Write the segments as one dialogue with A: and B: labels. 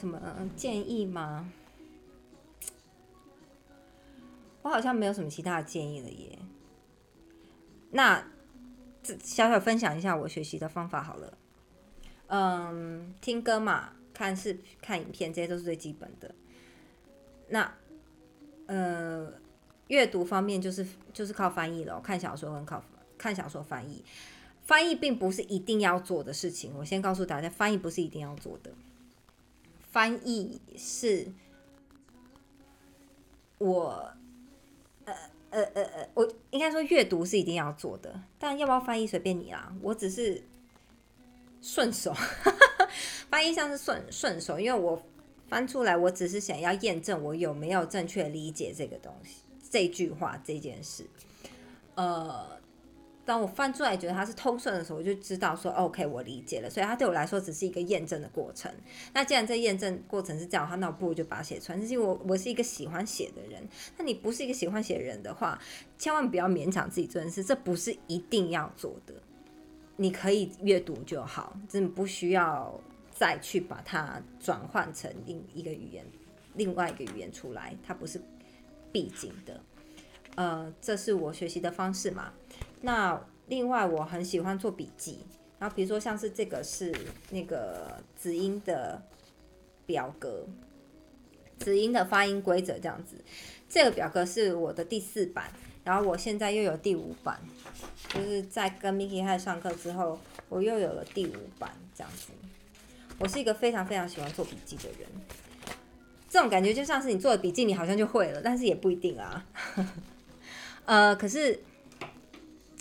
A: 什么建议吗？我好像没有什么其他的建议了耶。那这小小分享一下我学习的方法好了。嗯，听歌嘛，看视看影片，这些都是最基本的。那呃，阅读方面就是就是靠翻译了，看小说跟靠看小说翻译。翻译并不是一定要做的事情，我先告诉大家，翻译不是一定要做的。翻译是我。呃呃呃呃，我应该说阅读是一定要做的，但要不要翻译随便你啦。我只是顺手，翻译像是顺顺手，因为我翻出来，我只是想要验证我有没有正确理解这个东西、这句话、这件事，呃。当我翻出来觉得它是通顺的时候，我就知道说 OK，我理解了。所以它对我来说只是一个验证的过程。那既然这验证过程是这样的话，那我不如就把它写出来。因为我我是一个喜欢写的人。那你不是一个喜欢写人的话，千万不要勉强自己做件事，这不是一定要做的。你可以阅读就好，真的不需要再去把它转换成另一个语言、另外一个语言出来，它不是必经的。呃，这是我学习的方式嘛。那另外我很喜欢做笔记，然后比如说像是这个是那个子音的表格，子音的发音规则这样子。这个表格是我的第四版，然后我现在又有第五版，就是在跟 Miki 开始上课之后，我又有了第五版这样子。我是一个非常非常喜欢做笔记的人，这种感觉就像是你做的笔记，你好像就会了，但是也不一定啊。呃，可是。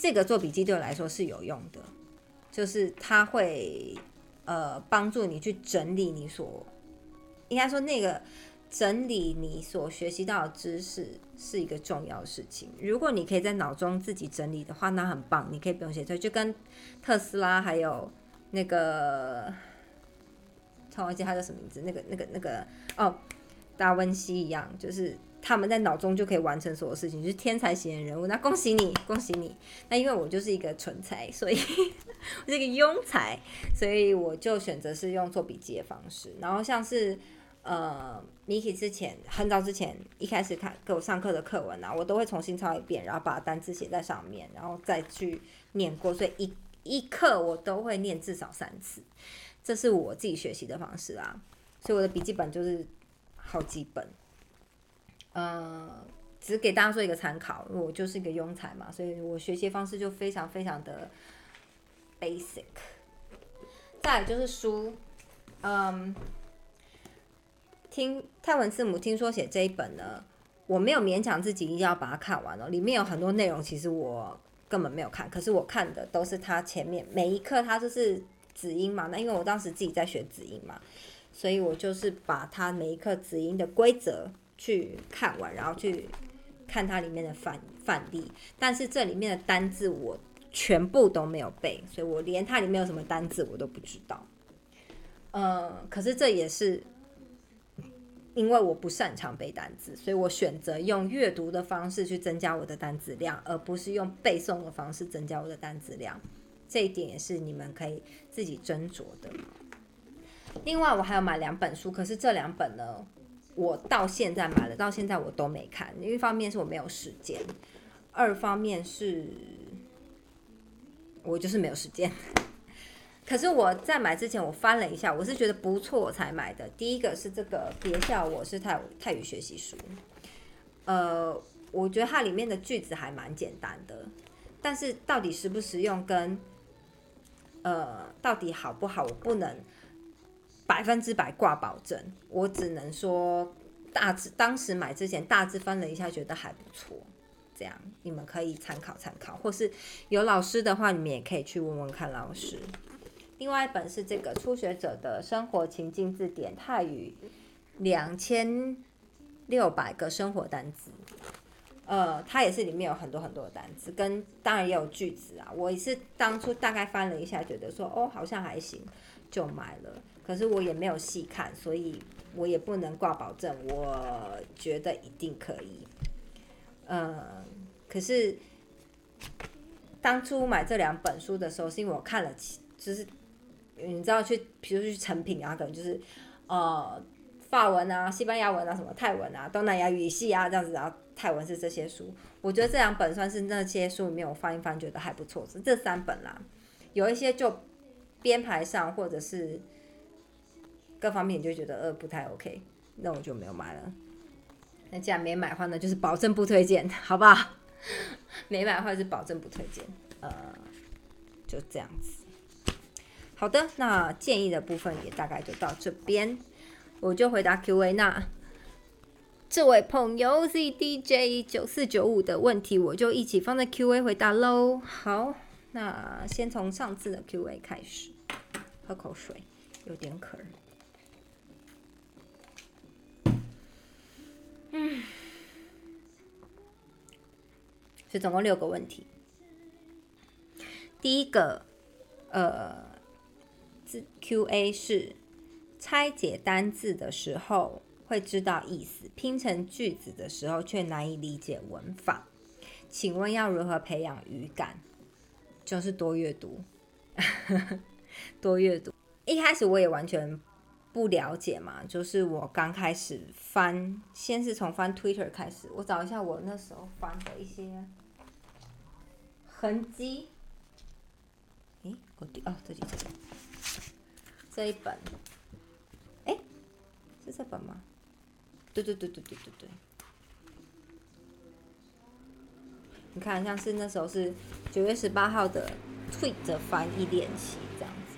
A: 这个做笔记对我来说是有用的，就是它会呃帮助你去整理你所应该说那个整理你所学习到的知识是一个重要的事情。如果你可以在脑中自己整理的话，那很棒，你可以不用写出来，就跟特斯拉还有那个，超忘记他叫什么名字，那个那个那个哦，达文西一样，就是。他们在脑中就可以完成所有事情，就是天才型的人物。那恭喜你，恭喜你。那因为我就是一个蠢才，所以 我是一个庸才，所以我就选择是用做笔记的方式。然后像是呃，Miki 之前很早之前一开始看给我上课的课文啊，我都会重新抄一遍，然后把单词写在上面，然后再去念过。所以一一课我都会念至少三次，这是我自己学习的方式啊。所以我的笔记本就是好几本。呃，只给大家做一个参考，我就是一个庸才嘛，所以我学习方式就非常非常的 basic。再就是书，嗯，听泰文字母，听说写这一本呢，我没有勉强自己一定要把它看完哦，里面有很多内容，其实我根本没有看，可是我看的都是它前面每一课，它就是子音嘛，那因为我当时自己在学子音嘛，所以我就是把它每一课子音的规则。去看完，然后去看它里面的范范例，但是这里面的单字我全部都没有背，所以我连它里面有什么单字我都不知道。呃，可是这也是因为我不擅长背单词，所以我选择用阅读的方式去增加我的单词量，而不是用背诵的方式增加我的单词量。这一点也是你们可以自己斟酌的。另外，我还有买两本书，可是这两本呢？我到现在买了，到现在我都没看。一方面是我没有时间，二方面是我就是没有时间。可是我在买之前，我翻了一下，我是觉得不错才买的。第一个是这个，别笑我是泰泰语学习书。呃，我觉得它里面的句子还蛮简单的，但是到底实不实用，跟呃到底好不好，我不能。百分之百挂保证，我只能说大致当时买之前大致翻了一下，觉得还不错。这样你们可以参考参考，或是有老师的话，你们也可以去问问看老师。另外一本是这个初学者的生活情境字典泰语两千六百个生活单词，呃，它也是里面有很多很多的单词，跟当然也有句子啊。我也是当初大概翻了一下，觉得说哦好像还行，就买了。可是我也没有细看，所以我也不能挂保证。我觉得一定可以。呃，可是当初买这两本书的时候，是因为我看了，就是你知道去，比如去成品啊，可能就是呃法文啊、西班牙文啊、什么泰文啊、东南亚语系啊这样子，然后泰文是这些书。我觉得这两本算是那些书里面我翻一翻觉得还不错，是这三本啦。有一些就编排上或者是各方面你就觉得呃不太 OK，那我就没有买了。那既然没买的话呢，就是保证不推荐，好不好？没买的话是保证不推荐，呃，就这样子。好的，那建议的部分也大概就到这边，我就回答 Q&A。那这位朋友 ZDJ 九四九五的问题，我就一起放在 Q&A 回答喽。好，那先从上次的 Q&A 开始，喝口水，有点渴。嗯，是总共六个问题。第一个，呃，字 Q&A 是拆解单字的时候会知道意思，拼成句子的时候却难以理解文法，请问要如何培养语感？就是多阅读，多阅读。一开始我也完全。不了解嘛？就是我刚开始翻，先是从翻 Twitter 开始，我找一下我那时候翻的一些痕迹。诶，我第哦，这里这里，这一本，哎，是这本吗？对对对对对对对。你看，像是那时候是九月十八号的 Tweet 翻译练习这样子，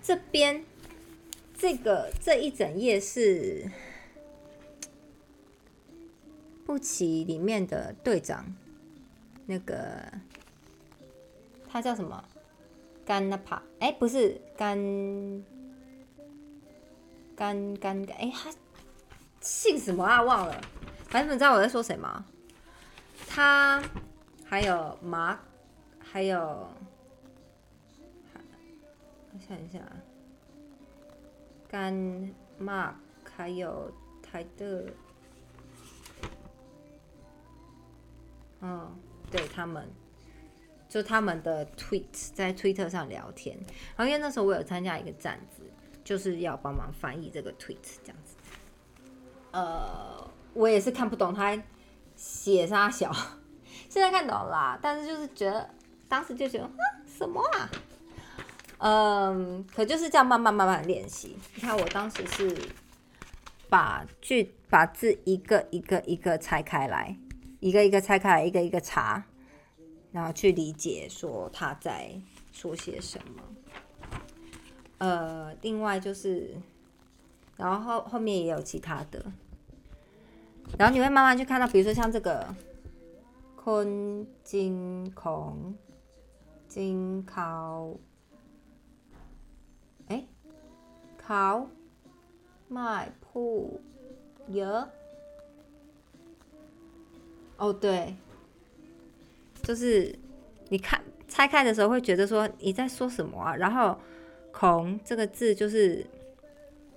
A: 这边。这个这一整页是布奇里面的队长，那个他叫什么？甘纳帕？哎，不是甘甘甘甘？哎，他姓什么啊？忘了。反正你知道我在说谁吗？他还有马，还有，我想一下啊。干 Mark 还有泰德，嗯，对他们，就他们的 tweet 在推特上聊天。然后因为那时候我有参加一个站子，就是要帮忙翻译这个 tweet 这样子。呃，我也是看不懂他写啥小，现在看懂了，但是就是觉得当时就觉得啊什么啊。嗯，可就是这样慢慢慢慢练习。你看，我当时是把句把字一个一个一个拆开来，一个一个拆开来，一个一个查，然后去理解说他在说些什么。呃，另外就是，然后后面也有其他的，然后你会慢慢去看到，比如说像这个坤金孔金考。好，卖铺有哦，对，就是你看拆开的时候会觉得说你在说什么啊？然后“孔”这个字就是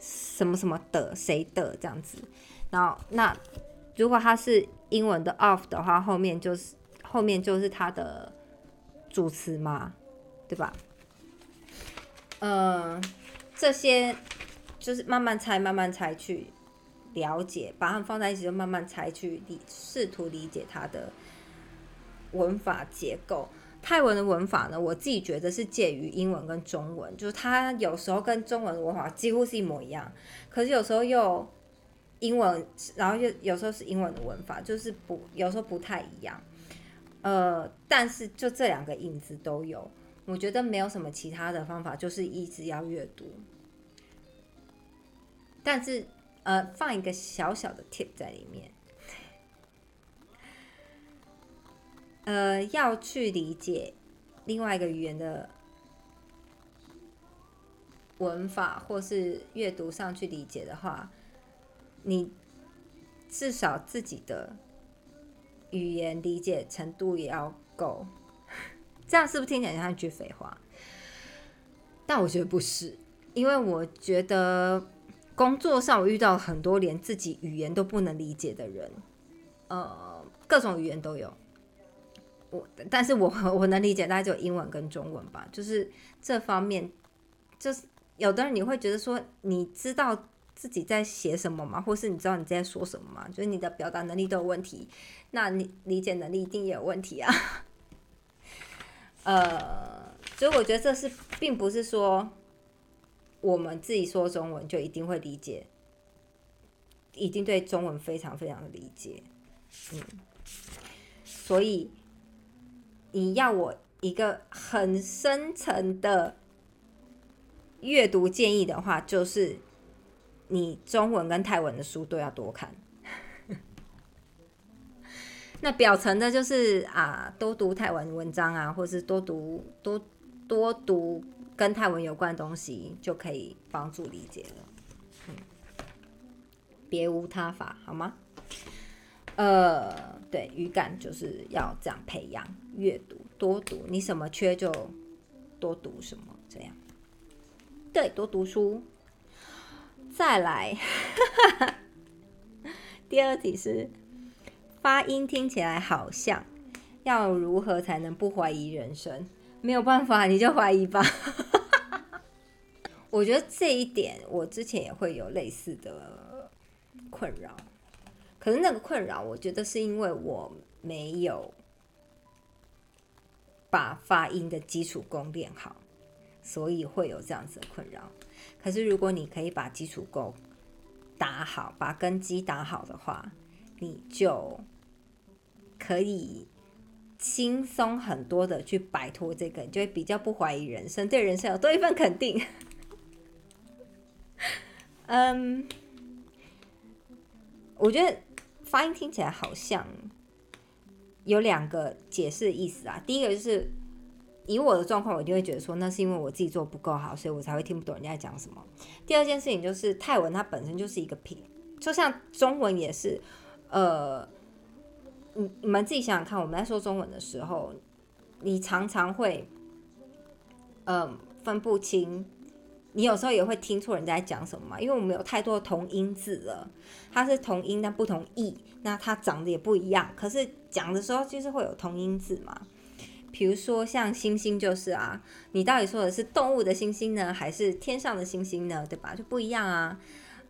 A: 什么什么的谁的这样子。然后那如果它是英文的 “of” 的话，后面就是后面就是它的主词嘛，对吧？嗯。这些就是慢慢猜，慢慢猜去了解，把它们放在一起，就慢慢猜去理，试图理解它的文法结构。泰文的文法呢，我自己觉得是介于英文跟中文，就是它有时候跟中文的文法几乎是一模一样，可是有时候又英文，然后又有时候是英文的文法，就是不有时候不太一样。呃，但是就这两个影子都有。我觉得没有什么其他的方法，就是一直要阅读。但是，呃，放一个小小的 tip 在里面，呃，要去理解另外一个语言的文法，或是阅读上去理解的话，你至少自己的语言理解程度也要够。这样是不是听起来像一句废话？但我觉得不是，因为我觉得工作上我遇到很多连自己语言都不能理解的人，呃，各种语言都有。我，但是我 我能理解，大概就英文跟中文吧。就是这方面，就是有的人你会觉得说，你知道自己在写什么吗？或是你知道你在说什么吗？就是你的表达能力都有问题，那你理解能力一定也有问题啊。呃，所以我觉得这是并不是说我们自己说中文就一定会理解，一定对中文非常非常的理解。嗯，所以你要我一个很深层的阅读建议的话，就是你中文跟泰文的书都要多看。那表层的就是啊，多读泰文文章啊，或是多读多多读跟泰文有关的东西，就可以帮助理解了。嗯，别无他法，好吗？呃，对，语感就是要这样培养，阅读多读，你什么缺就多读什么，这样。对，多读书。再来，第二题是发音听起来好像，要如何才能不怀疑人生？没有办法，你就怀疑吧。我觉得这一点，我之前也会有类似的困扰。可是那个困扰，我觉得是因为我没有把发音的基础功练好，所以会有这样子的困扰。可是如果你可以把基础功打好，把根基打好的话，你就可以轻松很多的去摆脱这个，就会比较不怀疑人生，对人生有多一份肯定。嗯，我觉得。发音听起来好像有两个解释意思啊。第一个就是以我的状况，我就会觉得说，那是因为我自己做不够好，所以我才会听不懂人家在讲什么。第二件事情就是泰文它本身就是一个拼，就像中文也是。呃，你你们自己想想看，我们在说中文的时候，你常常会嗯分不清。你有时候也会听错人家在讲什么嘛？因为我们有太多同音字了，它是同音但不同义，那它长得也不一样。可是讲的时候就是会有同音字嘛。比如说像星星就是啊，你到底说的是动物的星星呢，还是天上的星星呢？对吧？就不一样啊。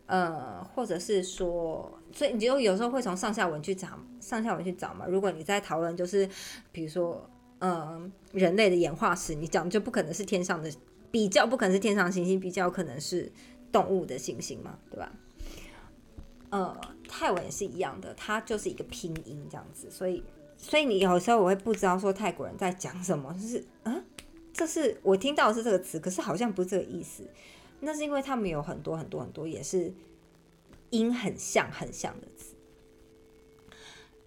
A: 呃，或者是说，所以你就有时候会从上下文去找上下文去找嘛。如果你在讨论就是比如说，嗯，人类的演化史，你讲就不可能是天上的。比较不可能是天上星星，比较可能是动物的星星嘛，对吧？呃，泰文也是一样的，它就是一个拼音这样子，所以，所以你有时候我会不知道说泰国人在讲什么，就是啊，这是我听到的是这个词，可是好像不是这个意思。那是因为他们有很多很多很多也是音很像很像的词，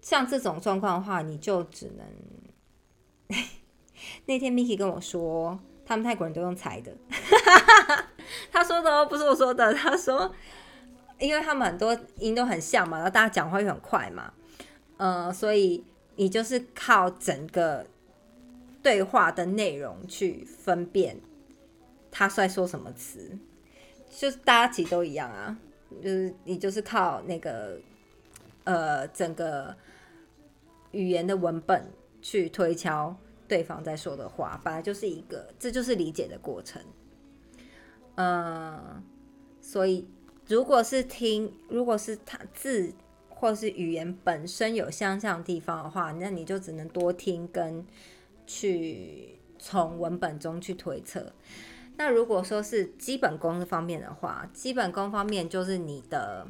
A: 像这种状况的话，你就只能 那天 Miki 跟我说。他们泰国人都用猜的，他说的哦，不是我说的。他说，因为他们很多音都很像嘛，然后大家讲话又很快嘛，呃，所以你就是靠整个对话的内容去分辨他在说什么词，就是大家其实都一样啊，就是你就是靠那个呃整个语言的文本去推敲。对方在说的话，本来就是一个，这就是理解的过程。嗯，所以如果是听，如果是他字或是语言本身有相像地方的话，那你就只能多听跟去从文本中去推测。那如果说是基本功方面的话，基本功方面就是你的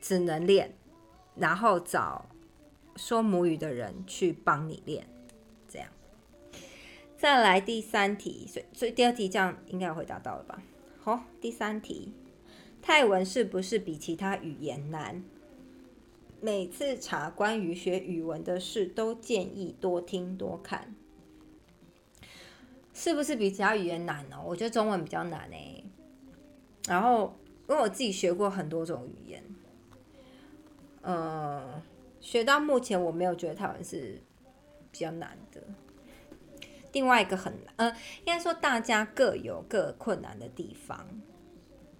A: 只能练，然后找。说母语的人去帮你练，这样。再来第三题，所以所以第二题这样应该回答到了吧？好，第三题，泰文是不是比其他语言难？每次查关于学语文的事，都建议多听多看。是不是比其他语言难呢？我觉得中文比较难诶。然后，因为我自己学过很多种语言，呃。学到目前，我没有觉得泰文是比较难的。另外一个很难，呃，应该说大家各有各困难的地方。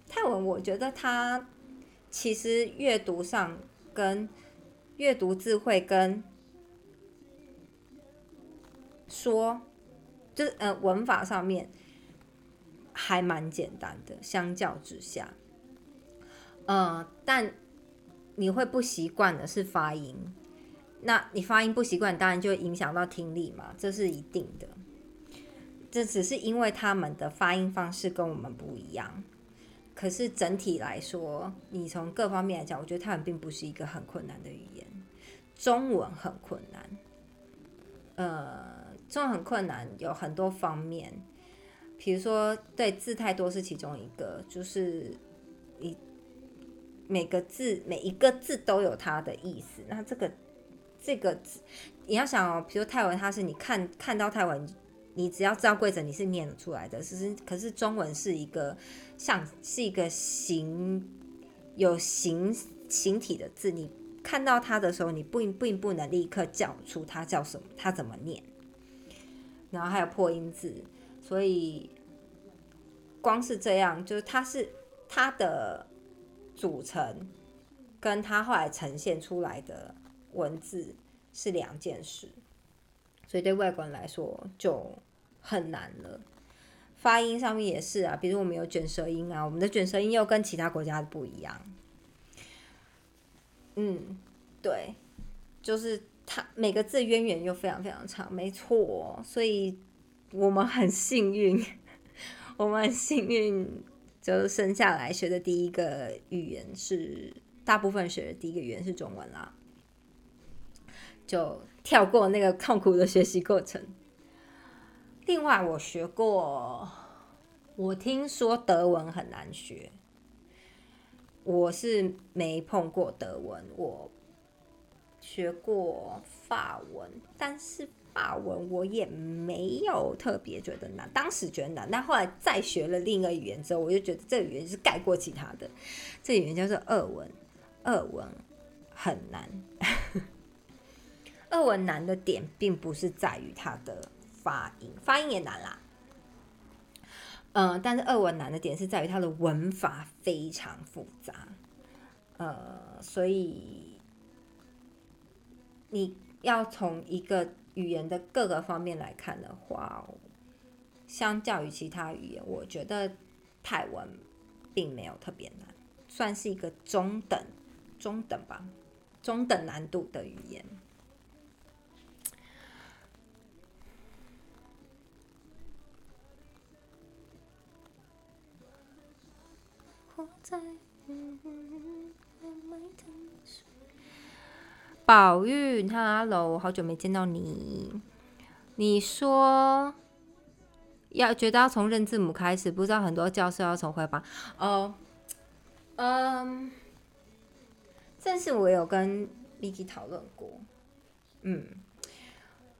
A: 泰文，我觉得它其实阅读上跟阅读智慧跟说，就是呃文法上面还蛮简单的，相较之下，呃，但你会不习惯的是发音。那你发音不习惯，当然就会影响到听力嘛，这是一定的。这只是因为他们的发音方式跟我们不一样。可是整体来说，你从各方面来讲，我觉得泰文并不是一个很困难的语言。中文很困难，呃，中文很困难，有很多方面。比如说，对字太多是其中一个，就是一每个字每一个字都有它的意思。那这个这个字，你要想哦，比如泰文，它是你看看到泰文。你只要知道规则，你是念得出来的。其实，可是中文是一个像是一个形有形形体的字，你看到它的时候，你不并不能立刻叫出它叫什么，它怎么念。然后还有破音字，所以光是这样，就是它是它的组成，跟它后来呈现出来的文字是两件事。所以对外国人来说就很难了，发音上面也是啊，比如我们有卷舌音啊，我们的卷舌音又跟其他国家不一样。嗯，对，就是它每个字渊源又非常非常长，没错。所以我们很幸运，我们很幸运，就生下来学的第一个语言是大部分学的第一个语言是中文啦。就跳过那个痛苦的学习过程。另外，我学过，我听说德文很难学，我是没碰过德文。我学过法文，但是法文我也没有特别觉得难，当时觉得难，但后来再学了另一个语言之后，我就觉得这个语言是盖过其他的。这语言叫做俄文，俄文很难。俄文难的点并不是在于它的发音，发音也难啦。嗯，但是俄文难的点是在于它的文法非常复杂。呃，所以你要从一个语言的各个方面来看的话，相较于其他语言，我觉得泰文并没有特别难，算是一个中等、中等吧，中等难度的语言。宝玉，Hello，好久没见到你。你说要觉得要从认字母开始，不知道很多教授要从绘画。哦，嗯，正是我有跟 Vicky 讨论过。嗯，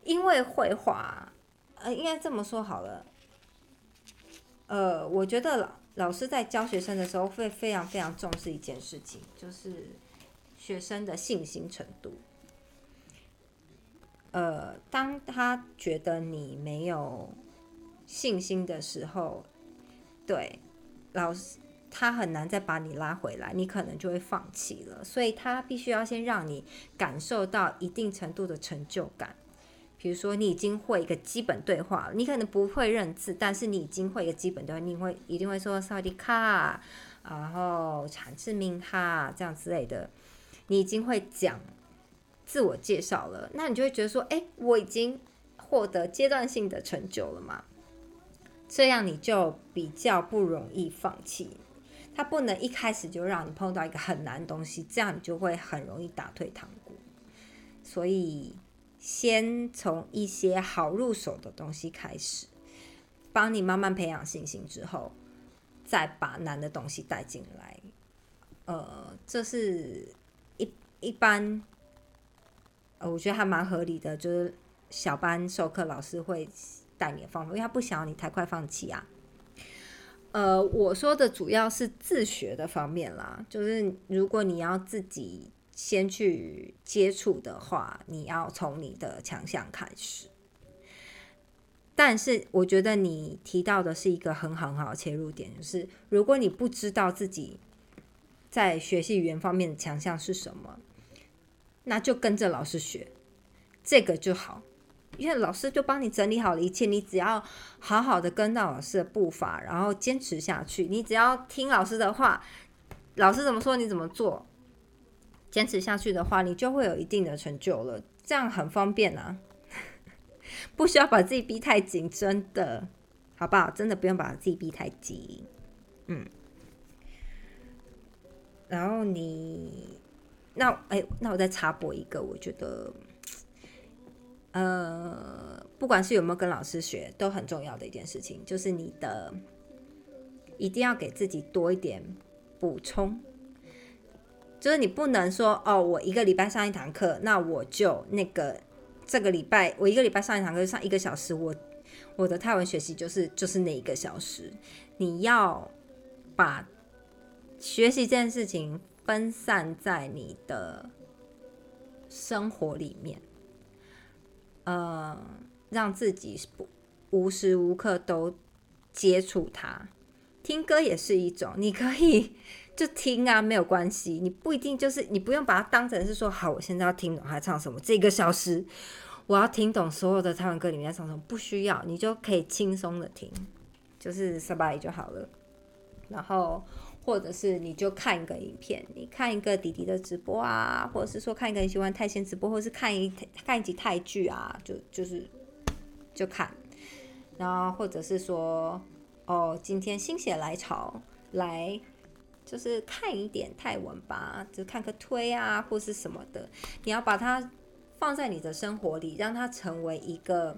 A: 因为绘画，呃，应该这么说好了。呃，我觉得老。老师在教学生的时候会非常非常重视一件事情，就是学生的信心程度。呃，当他觉得你没有信心的时候，对老师他很难再把你拉回来，你可能就会放弃了。所以他必须要先让你感受到一定程度的成就感。比如说，你已经会一个基本对话，你可能不会认字，但是你已经会一个基本对话，你会一定会说“萨迪卡”，然后“产字名哈”这样之类的，你已经会讲自我介绍了，那你就会觉得说：“哎，我已经获得阶段性的成就了嘛？”这样你就比较不容易放弃。他不能一开始就让你碰到一个很难的东西，这样你就会很容易打退堂鼓。所以。先从一些好入手的东西开始，帮你慢慢培养信心之后，再把难的东西带进来。呃，这是一般，呃，我觉得还蛮合理的，就是小班授课老师会带你的方法，因为他不想要你太快放弃啊。呃，我说的主要是自学的方面啦，就是如果你要自己。先去接触的话，你要从你的强项开始。但是我觉得你提到的是一个很好很好切入点，就是如果你不知道自己在学习语言方面的强项是什么，那就跟着老师学，这个就好。因为老师就帮你整理好了一切，你只要好好的跟到老师的步伐，然后坚持下去。你只要听老师的话，老师怎么说你怎么做，坚持下去的话，你就会有一定的成就了。这样很方便啊，不需要把自己逼太紧，真的，好不好？真的不用把自己逼太紧，嗯。然后你，那哎，那我再插播一个，我觉得，呃，不管是有没有跟老师学，都很重要的一件事情，就是你的一定要给自己多一点补充，就是你不能说哦，我一个礼拜上一堂课，那我就那个这个礼拜我一个礼拜上一堂课上一个小时，我我的泰文学习就是就是那一个小时，你要把。学习这件事情分散在你的生活里面，呃，让自己不无时无刻都接触它。听歌也是一种，你可以就听啊，没有关系。你不一定就是你不用把它当成是说，好，我现在要听懂他唱什么，这个小时我要听懂所有的台湾歌里面唱什么，不需要，你就可以轻松的听，就是 s b 就好了。然后。或者是你就看一个影片，你看一个弟弟的直播啊，或者是说看一个你喜欢泰仙直播，或者是看一看一集泰剧啊，就就是就看，然后或者是说哦，今天心血来潮来就是看一点泰文吧，就看个推啊或是什么的，你要把它放在你的生活里，让它成为一个，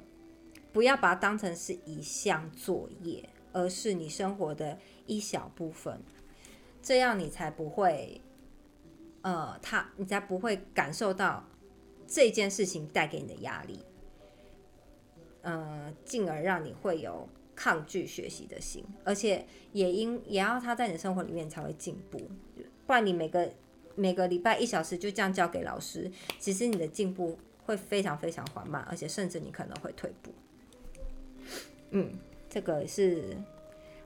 A: 不要把它当成是一项作业，而是你生活的一小部分。这样你才不会，呃，他你才不会感受到这件事情带给你的压力，呃，进而让你会有抗拒学习的心，而且也因也要他在你的生活里面才会进步，不然你每个每个礼拜一小时就这样交给老师，其实你的进步会非常非常缓慢，而且甚至你可能会退步。嗯，这个是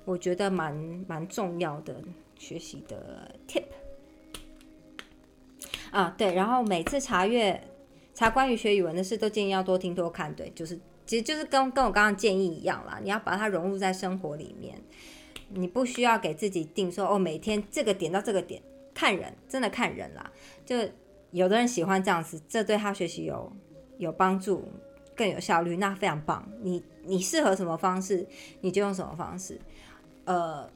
A: 我觉得蛮蛮重要的。学习的 tip 啊，对，然后每次查阅查关于学语文的事，都建议要多听多看，对，就是其实就是跟跟我刚刚建议一样啦，你要把它融入在生活里面，你不需要给自己定说哦，每天这个点到这个点，看人，真的看人啦，就有的人喜欢这样子，这对他学习有有帮助，更有效率，那非常棒，你你适合什么方式，你就用什么方式，呃。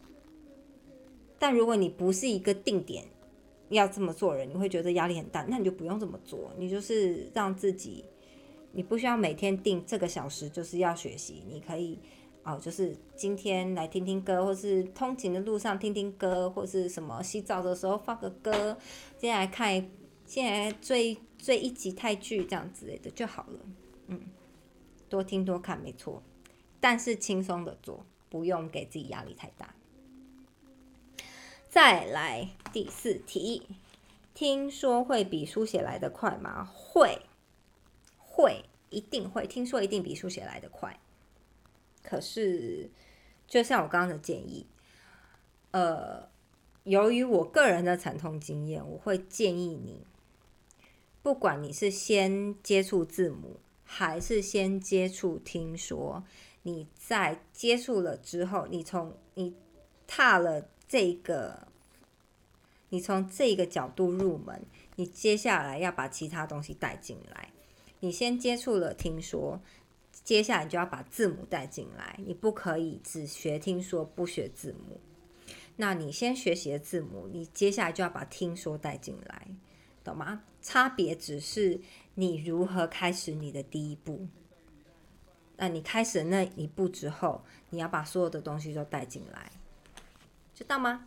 A: 但如果你不是一个定点要这么做人，你会觉得压力很大，那你就不用这么做。你就是让自己，你不需要每天定这个小时就是要学习，你可以哦，就是今天来听听歌，或是通勤的路上听听歌，或是什么洗澡的时候放个歌，接下来看，现在追追一集泰剧这样之类的就好了。嗯，多听多看没错，但是轻松的做，不用给自己压力太大。再来第四题，听说会比书写来的快吗？会，会，一定会。听说一定比书写来的快。可是，就像我刚刚的建议，呃，由于我个人的惨痛经验，我会建议你，不管你是先接触字母，还是先接触听说，你在接触了之后，你从你踏了。这个，你从这个角度入门，你接下来要把其他东西带进来。你先接触了听说，接下来就要把字母带进来。你不可以只学听说不学字母。那你先学习了字母，你接下来就要把听说带进来，懂吗？差别只是你如何开始你的第一步。那你开始那一步之后，你要把所有的东西都带进来。知道吗？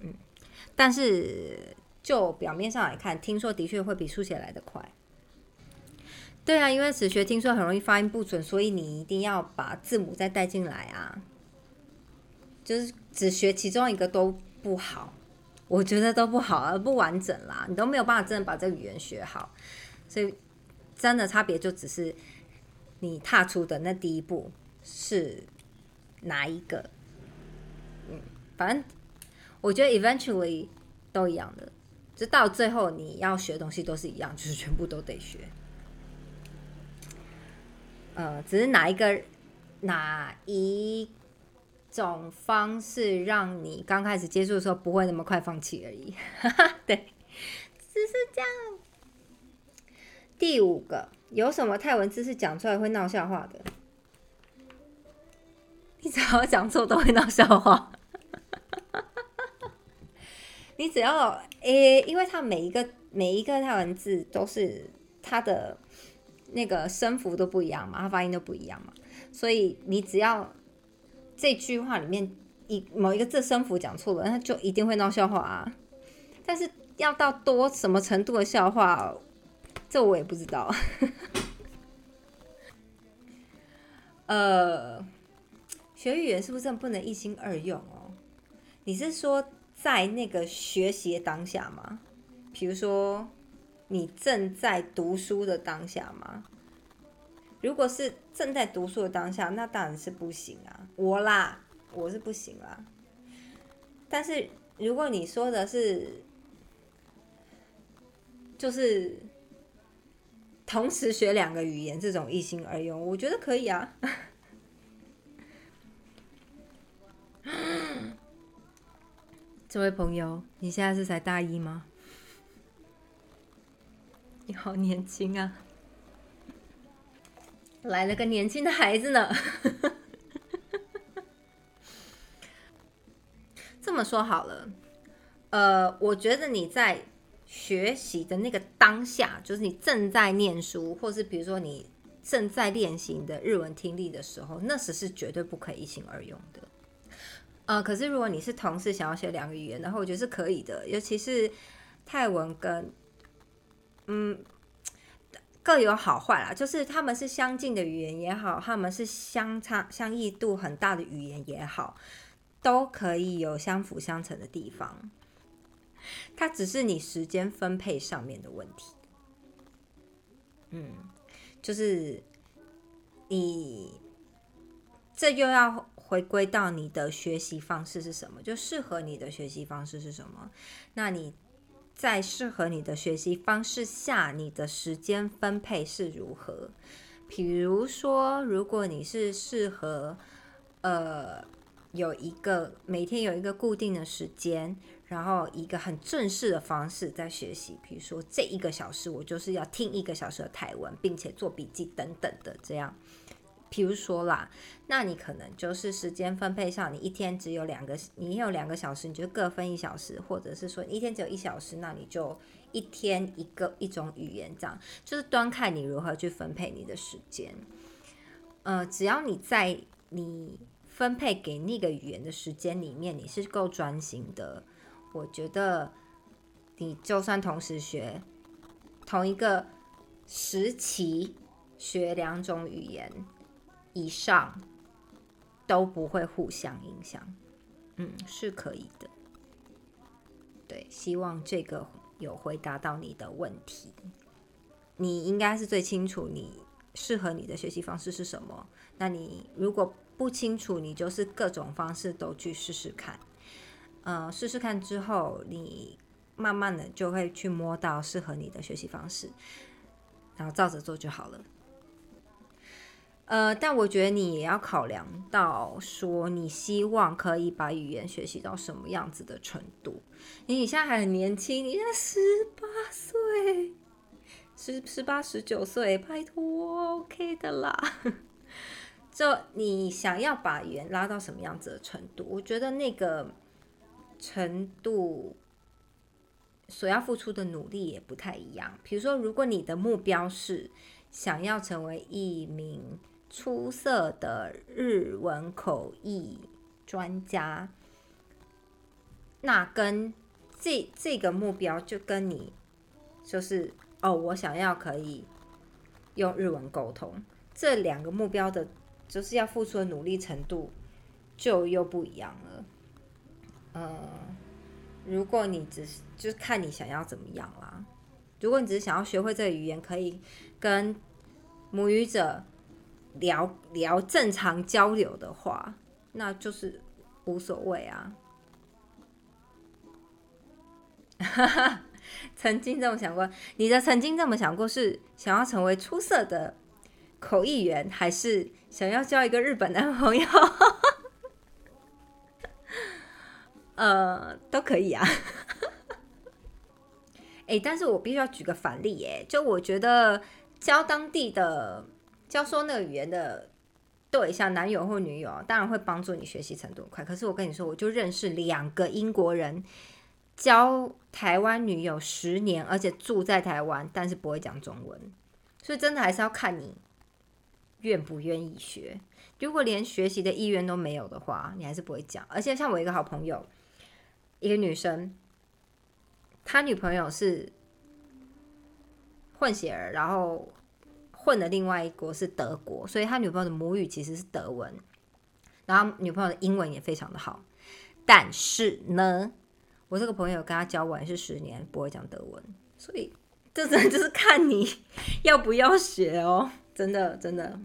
A: 嗯，但是就表面上来看，听说的确会比书写来的快。对啊，因为只学听说很容易发音不准，所以你一定要把字母再带进来啊。就是只学其中一个都不好，我觉得都不好而，不完整啦，你都没有办法真的把这个语言学好。所以真的差别就只是你踏出的那第一步是哪一个？反正我觉得 eventually 都一样的，直到最后你要学的东西都是一样，就是全部都得学。呃，只是哪一个哪一种方式让你刚开始接触的时候不会那么快放弃而已。对，只是这样。第五个，有什么泰文知识讲出来会闹笑话的？你只要讲错都会闹笑话。你只要诶，因为它每一个每一个泰文字都是它的那个声符都不一样嘛，它发音都不一样嘛，所以你只要这句话里面一某一个字声符讲错了，那就一定会闹笑话啊。但是要到多什么程度的笑话，这我也不知道。呃，学语言是不是不能一心二用哦？你是说？在那个学习的当下吗？比如说，你正在读书的当下吗？如果是正在读书的当下，那当然是不行啊！我啦，我是不行啦。但是如果你说的是，就是同时学两个语言这种一心二用，我觉得可以啊。这位朋友，你现在是才大一吗？你好年轻啊！来了个年轻的孩子呢。这么说好了，呃，我觉得你在学习的那个当下，就是你正在念书，或是比如说你正在练习你的日文听力的时候，那时是绝对不可以一心二用的。呃，可是如果你是同事想要学两个语言，然后我觉得是可以的，尤其是泰文跟嗯各有好坏啦，就是他们是相近的语言也好，他们是相差相异度很大的语言也好，都可以有相辅相成的地方。它只是你时间分配上面的问题。嗯，就是你这又要。回归到你的学习方式是什么？就适合你的学习方式是什么？那你在适合你的学习方式下，你的时间分配是如何？比如说，如果你是适合呃有一个每天有一个固定的时间，然后一个很正式的方式在学习，比如说这一个小时我就是要听一个小时的台文，并且做笔记等等的这样。比如说啦，那你可能就是时间分配上，你一天只有两个，你有两个小时，你就各分一小时，或者是说你一天只有一小时，那你就一天一个一种语言，这样就是端看你如何去分配你的时间。呃，只要你在你分配给那个语言的时间里面，你是够专心的，我觉得你就算同时学同一个时期学两种语言。以上都不会互相影响，嗯，是可以的。对，希望这个有回答到你的问题。你应该是最清楚你适合你的学习方式是什么。那你如果不清楚，你就是各种方式都去试试看。呃，试试看之后，你慢慢的就会去摸到适合你的学习方式，然后照着做就好了。呃，但我觉得你也要考量到，说你希望可以把语言学习到什么样子的程度。你你现在还很年轻，你现在十八岁，十十八十九岁，拜托，OK 的啦。就你想要把语言拉到什么样子的程度？我觉得那个程度所要付出的努力也不太一样。比如说，如果你的目标是想要成为一名出色的日文口译专家，那跟这这个目标就跟你就是哦，我想要可以用日文沟通，这两个目标的，就是要付出的努力程度就又不一样了。呃，如果你只是就是看你想要怎么样啦。如果你只是想要学会这个语言，可以跟母语者。聊聊正常交流的话，那就是无所谓啊。曾经这么想过，你的曾经这么想过是想要成为出色的口译员，还是想要交一个日本男朋友？呃，都可以啊。哎，但是我必须要举个反例，哎，就我觉得教当地的教说那个语言的对象，男友或女友，当然会帮助你学习程度快。可是我跟你说，我就认识两个英国人，教台湾女友十年，而且住在台湾，但是不会讲中文。所以真的还是要看你愿不愿意学。如果连学习的意愿都没有的话，你还是不会讲。而且像我一个好朋友，一个女生。他女朋友是混血儿，然后混的另外一国是德国，所以他女朋友的母语其实是德文，然后女朋友的英文也非常的好。但是呢，我这个朋友跟他交往是十年，不会讲德文，所以这真的就是 看你要不要学哦，真的真的，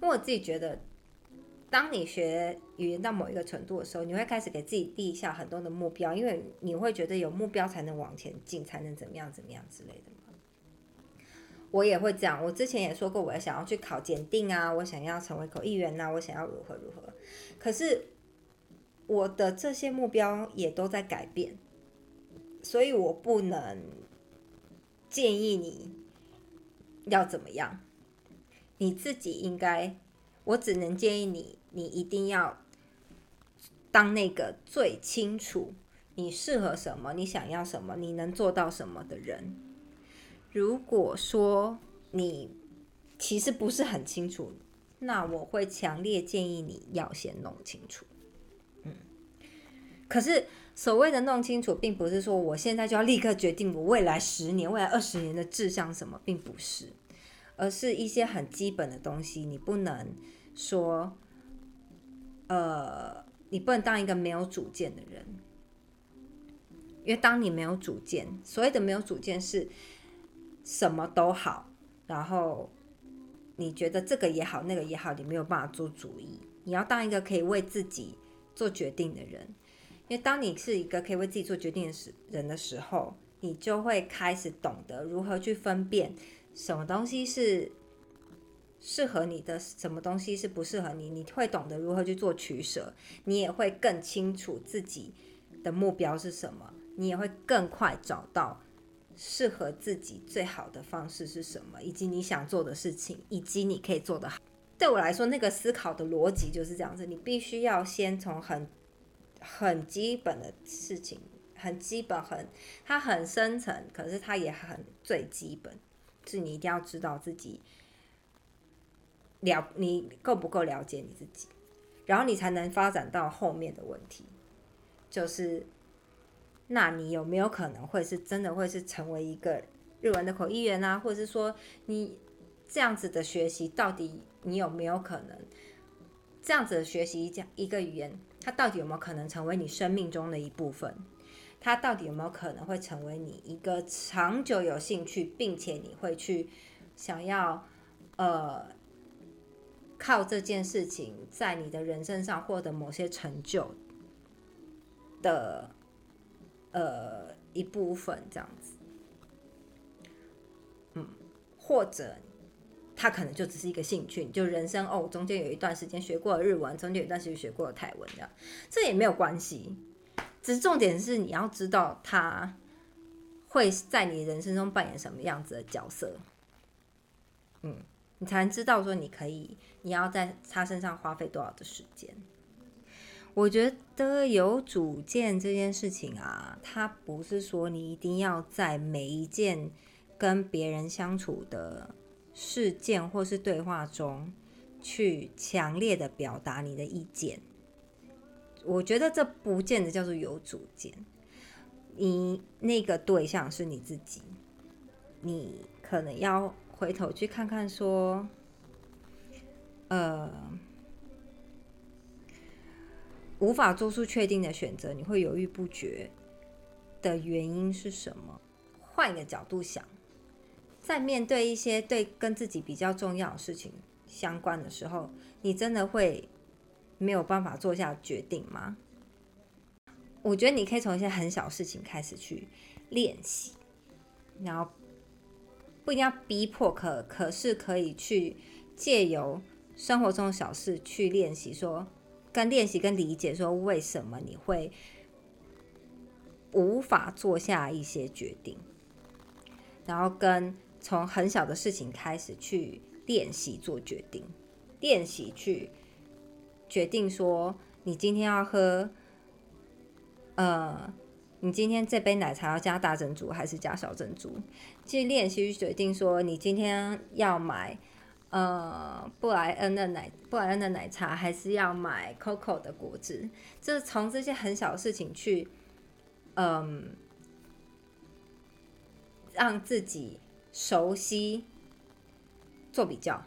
A: 因为我自己觉得。当你学语言到某一个程度的时候，你会开始给自己立下很多的目标，因为你会觉得有目标才能往前进，才能怎么样怎么样之类的我也会这样，我之前也说过，我要想要去考检定啊，我想要成为口译员呐，我想要如何如何。可是我的这些目标也都在改变，所以我不能建议你要怎么样，你自己应该。我只能建议你，你一定要当那个最清楚你适合什么、你想要什么、你能做到什么的人。如果说你其实不是很清楚，那我会强烈建议你要先弄清楚。嗯，可是所谓的弄清楚，并不是说我现在就要立刻决定我未来十年、未来二十年的志向什么，并不是，而是一些很基本的东西，你不能。说，呃，你不能当一个没有主见的人，因为当你没有主见，所谓的没有主见是什么都好，然后你觉得这个也好，那个也好，你没有办法做主意。你要当一个可以为自己做决定的人，因为当你是一个可以为自己做决定的时人的时候，你就会开始懂得如何去分辨什么东西是。适合你的什么东西是不适合你，你会懂得如何去做取舍，你也会更清楚自己的目标是什么，你也会更快找到适合自己最好的方式是什么，以及你想做的事情，以及你可以做的好。对我来说，那个思考的逻辑就是这样子，你必须要先从很很基本的事情，很基本，很它很深层，可是它也很最基本，是你一定要知道自己。了，你够不够了解你自己，然后你才能发展到后面的问题，就是，那你有没有可能会是真的会是成为一个日文的口译员啊？或者是说，你这样子的学习到底你有没有可能这样子的学习一一个语言，它到底有没有可能成为你生命中的一部分？它到底有没有可能会成为你一个长久有兴趣，并且你会去想要呃。靠这件事情在你的人生上获得某些成就的呃一部分，这样子，嗯，或者他可能就只是一个兴趣，就人生哦，中间有一段时间学过了日文，中间有一段时间学过了泰文，这样这也没有关系。只是重点是你要知道他会在你人生中扮演什么样子的角色，嗯。你才能知道说你可以，你要在他身上花费多少的时间。我觉得有主见这件事情啊，它不是说你一定要在每一件跟别人相处的事件或是对话中去强烈的表达你的意见。我觉得这不见得叫做有主见。你那个对象是你自己，你可能要。回头去看看，说，呃，无法做出确定的选择，你会犹豫不决的原因是什么？换一个角度想，在面对一些对跟自己比较重要的事情相关的时候，你真的会没有办法做下决定吗？我觉得你可以从一些很小事情开始去练习，然后。不一定要逼迫，可可是可以去借由生活中的小事去练习，说跟练习跟理解，说为什么你会无法做下一些决定，然后跟从很小的事情开始去练习做决定，练习去决定说你今天要喝，呃。你今天这杯奶茶要加大珍珠还是加小珍珠？去练习决定说，你今天要买呃布莱恩的奶布莱恩的奶茶，还是要买 Coco 的果汁？就是从这些很小的事情去，嗯，让自己熟悉做比较，